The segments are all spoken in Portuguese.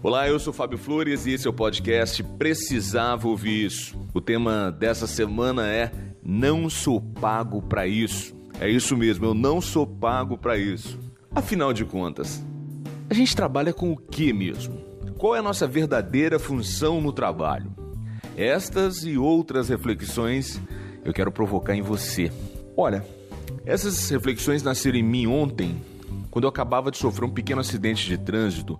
Olá, eu sou Fábio Flores e esse é o podcast Precisava Ouvir Isso. O tema dessa semana é Não sou pago para isso. É isso mesmo, eu não sou pago para isso. Afinal de contas, a gente trabalha com o que mesmo? Qual é a nossa verdadeira função no trabalho? Estas e outras reflexões eu quero provocar em você. Olha, essas reflexões nasceram em mim ontem, quando eu acabava de sofrer um pequeno acidente de trânsito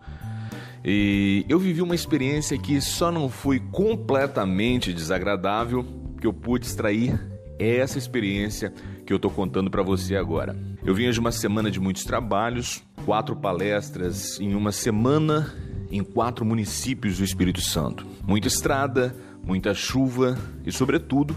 e eu vivi uma experiência que só não foi completamente desagradável, que eu pude extrair essa experiência que eu estou contando para você agora. Eu vinha de uma semana de muitos trabalhos, quatro palestras em uma semana em quatro municípios do Espírito Santo. Muita estrada, muita chuva e, sobretudo,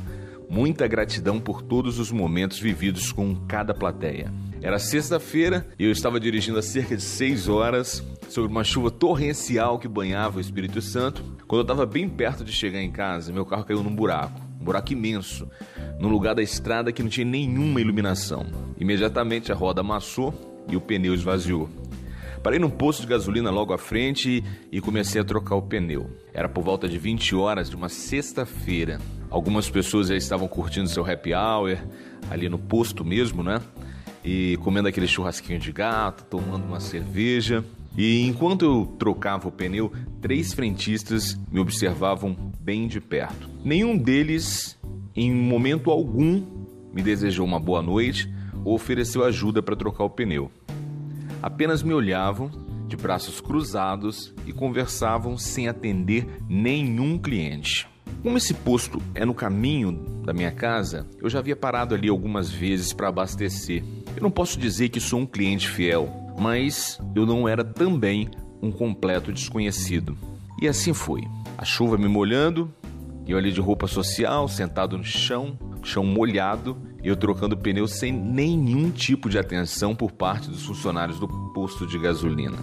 muita gratidão por todos os momentos vividos com cada plateia. Era sexta-feira e eu estava dirigindo há cerca de seis horas sobre uma chuva torrencial que banhava o Espírito Santo. Quando eu estava bem perto de chegar em casa, meu carro caiu num buraco, um buraco imenso, num lugar da estrada que não tinha nenhuma iluminação. Imediatamente a roda amassou e o pneu esvaziou. Parei num posto de gasolina logo à frente e comecei a trocar o pneu. Era por volta de 20 horas de uma sexta-feira. Algumas pessoas já estavam curtindo seu happy hour ali no posto mesmo, né? E comendo aquele churrasquinho de gato, tomando uma cerveja. E enquanto eu trocava o pneu, três frentistas me observavam bem de perto. Nenhum deles, em momento algum, me desejou uma boa noite ou ofereceu ajuda para trocar o pneu. Apenas me olhavam de braços cruzados e conversavam sem atender nenhum cliente. Como esse posto é no caminho da minha casa, eu já havia parado ali algumas vezes para abastecer eu não posso dizer que sou um cliente fiel, mas eu não era também um completo desconhecido. E assim foi. A chuva me molhando, eu ali de roupa social, sentado no chão, chão molhado, eu trocando pneu sem nenhum tipo de atenção por parte dos funcionários do posto de gasolina.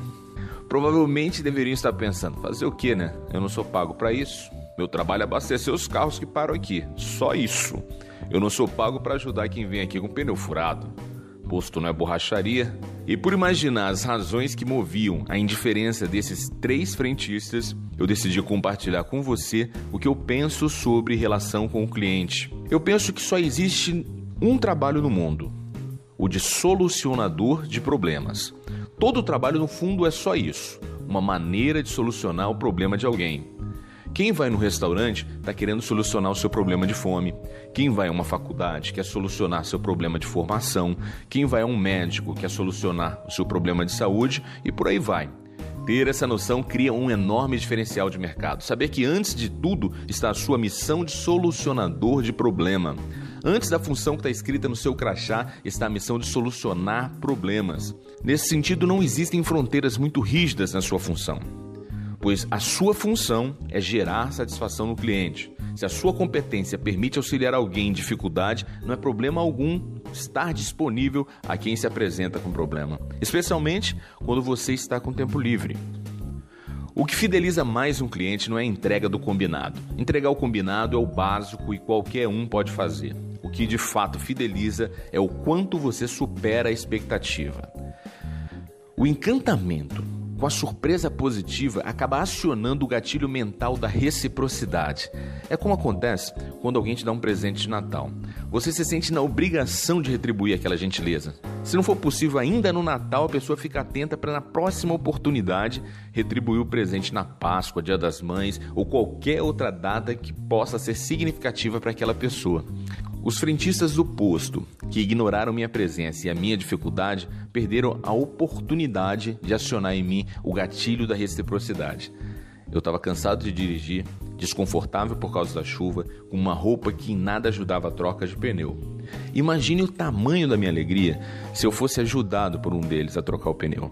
Provavelmente deveriam estar pensando: fazer o que, né? Eu não sou pago para isso. Meu trabalho é abastecer os carros que param aqui. Só isso. Eu não sou pago para ajudar quem vem aqui com pneu furado posto na borracharia, e por imaginar as razões que moviam a indiferença desses três frentistas, eu decidi compartilhar com você o que eu penso sobre relação com o cliente. Eu penso que só existe um trabalho no mundo: o de solucionador de problemas. Todo trabalho, no fundo, é só isso: uma maneira de solucionar o problema de alguém. Quem vai no restaurante está querendo solucionar o seu problema de fome. Quem vai a uma faculdade quer solucionar seu problema de formação. Quem vai a um médico quer solucionar o seu problema de saúde e por aí vai. Ter essa noção cria um enorme diferencial de mercado. Saber que antes de tudo está a sua missão de solucionador de problema. Antes da função que está escrita no seu crachá está a missão de solucionar problemas. Nesse sentido, não existem fronteiras muito rígidas na sua função pois a sua função é gerar satisfação no cliente. Se a sua competência permite auxiliar alguém em dificuldade, não é problema algum estar disponível a quem se apresenta com problema, especialmente quando você está com tempo livre. O que fideliza mais um cliente não é a entrega do combinado. Entregar o combinado é o básico e qualquer um pode fazer. O que de fato fideliza é o quanto você supera a expectativa. O encantamento com a surpresa positiva, acaba acionando o gatilho mental da reciprocidade. É como acontece quando alguém te dá um presente de Natal. Você se sente na obrigação de retribuir aquela gentileza. Se não for possível ainda no Natal, a pessoa fica atenta para na próxima oportunidade retribuir o presente na Páscoa, Dia das Mães ou qualquer outra data que possa ser significativa para aquela pessoa. Os frentistas do posto, que ignoraram minha presença e a minha dificuldade, perderam a oportunidade de acionar em mim o gatilho da reciprocidade. Eu estava cansado de dirigir, desconfortável por causa da chuva, com uma roupa que em nada ajudava a troca de pneu. Imagine o tamanho da minha alegria se eu fosse ajudado por um deles a trocar o pneu.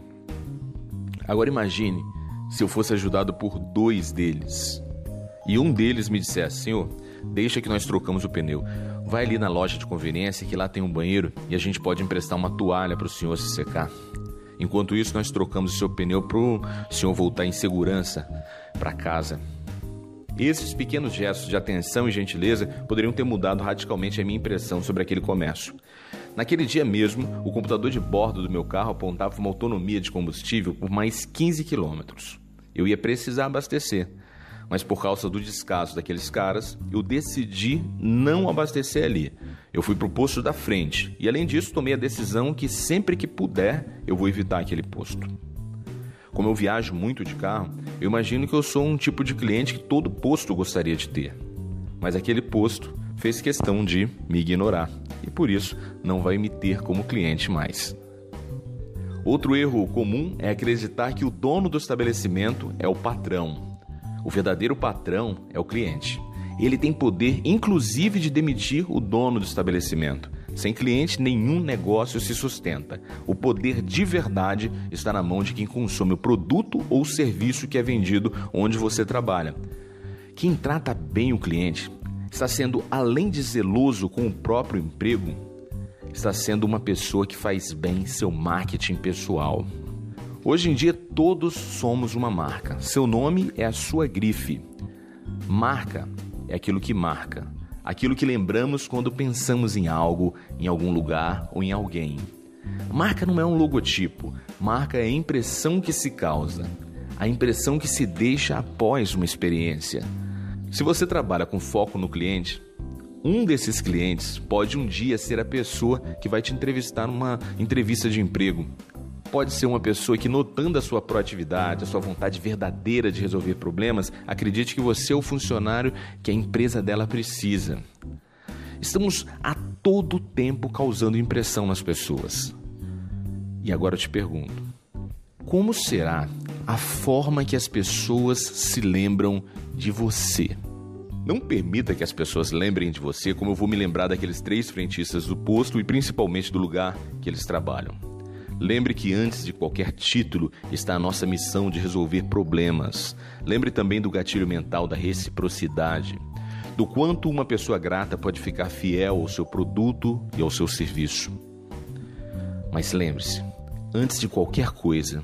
Agora imagine se eu fosse ajudado por dois deles e um deles me dissesse: Senhor, deixa que nós trocamos o pneu. Vai ali na loja de conveniência que lá tem um banheiro e a gente pode emprestar uma toalha para o senhor se secar. Enquanto isso, nós trocamos o seu pneu para o senhor voltar em segurança para casa. Esses pequenos gestos de atenção e gentileza poderiam ter mudado radicalmente a minha impressão sobre aquele comércio. Naquele dia mesmo, o computador de bordo do meu carro apontava uma autonomia de combustível por mais 15 quilômetros. eu ia precisar abastecer. Mas por causa do descaso daqueles caras, eu decidi não abastecer ali. Eu fui pro posto da frente e além disso tomei a decisão que sempre que puder eu vou evitar aquele posto. Como eu viajo muito de carro, eu imagino que eu sou um tipo de cliente que todo posto gostaria de ter. Mas aquele posto fez questão de me ignorar e por isso não vai me ter como cliente mais. Outro erro comum é acreditar que o dono do estabelecimento é o patrão. O verdadeiro patrão é o cliente. Ele tem poder, inclusive, de demitir o dono do estabelecimento. Sem cliente, nenhum negócio se sustenta. O poder de verdade está na mão de quem consome o produto ou serviço que é vendido onde você trabalha. Quem trata bem o cliente está sendo, além de zeloso com o próprio emprego, está sendo uma pessoa que faz bem seu marketing pessoal. Hoje em dia, todos somos uma marca. Seu nome é a sua grife. Marca é aquilo que marca, aquilo que lembramos quando pensamos em algo, em algum lugar ou em alguém. Marca não é um logotipo, marca é a impressão que se causa, a impressão que se deixa após uma experiência. Se você trabalha com foco no cliente, um desses clientes pode um dia ser a pessoa que vai te entrevistar numa entrevista de emprego. Pode ser uma pessoa que, notando a sua proatividade, a sua vontade verdadeira de resolver problemas, acredite que você é o funcionário que a empresa dela precisa. Estamos a todo tempo causando impressão nas pessoas. E agora eu te pergunto: como será a forma que as pessoas se lembram de você. Não permita que as pessoas lembrem de você como eu vou me lembrar daqueles três frentistas do posto e principalmente do lugar que eles trabalham. Lembre que antes de qualquer título está a nossa missão de resolver problemas. Lembre também do gatilho mental da reciprocidade, do quanto uma pessoa grata pode ficar fiel ao seu produto e ao seu serviço. Mas lembre-se, antes de qualquer coisa,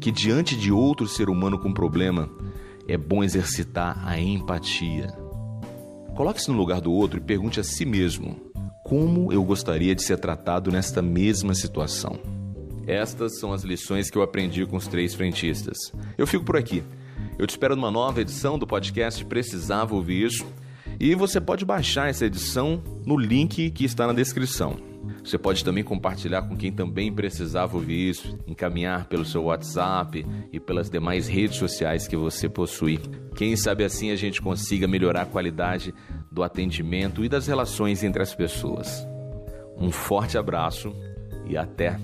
que diante de outro ser humano com problema, é bom exercitar a empatia. Coloque-se no lugar do outro e pergunte a si mesmo: como eu gostaria de ser tratado nesta mesma situação? Estas são as lições que eu aprendi com os três frentistas. Eu fico por aqui. Eu te espero numa nova edição do podcast Precisava Ouvir Isso. E você pode baixar essa edição no link que está na descrição. Você pode também compartilhar com quem também precisava ouvir isso, encaminhar pelo seu WhatsApp e pelas demais redes sociais que você possui. Quem sabe assim a gente consiga melhorar a qualidade do atendimento e das relações entre as pessoas. Um forte abraço e até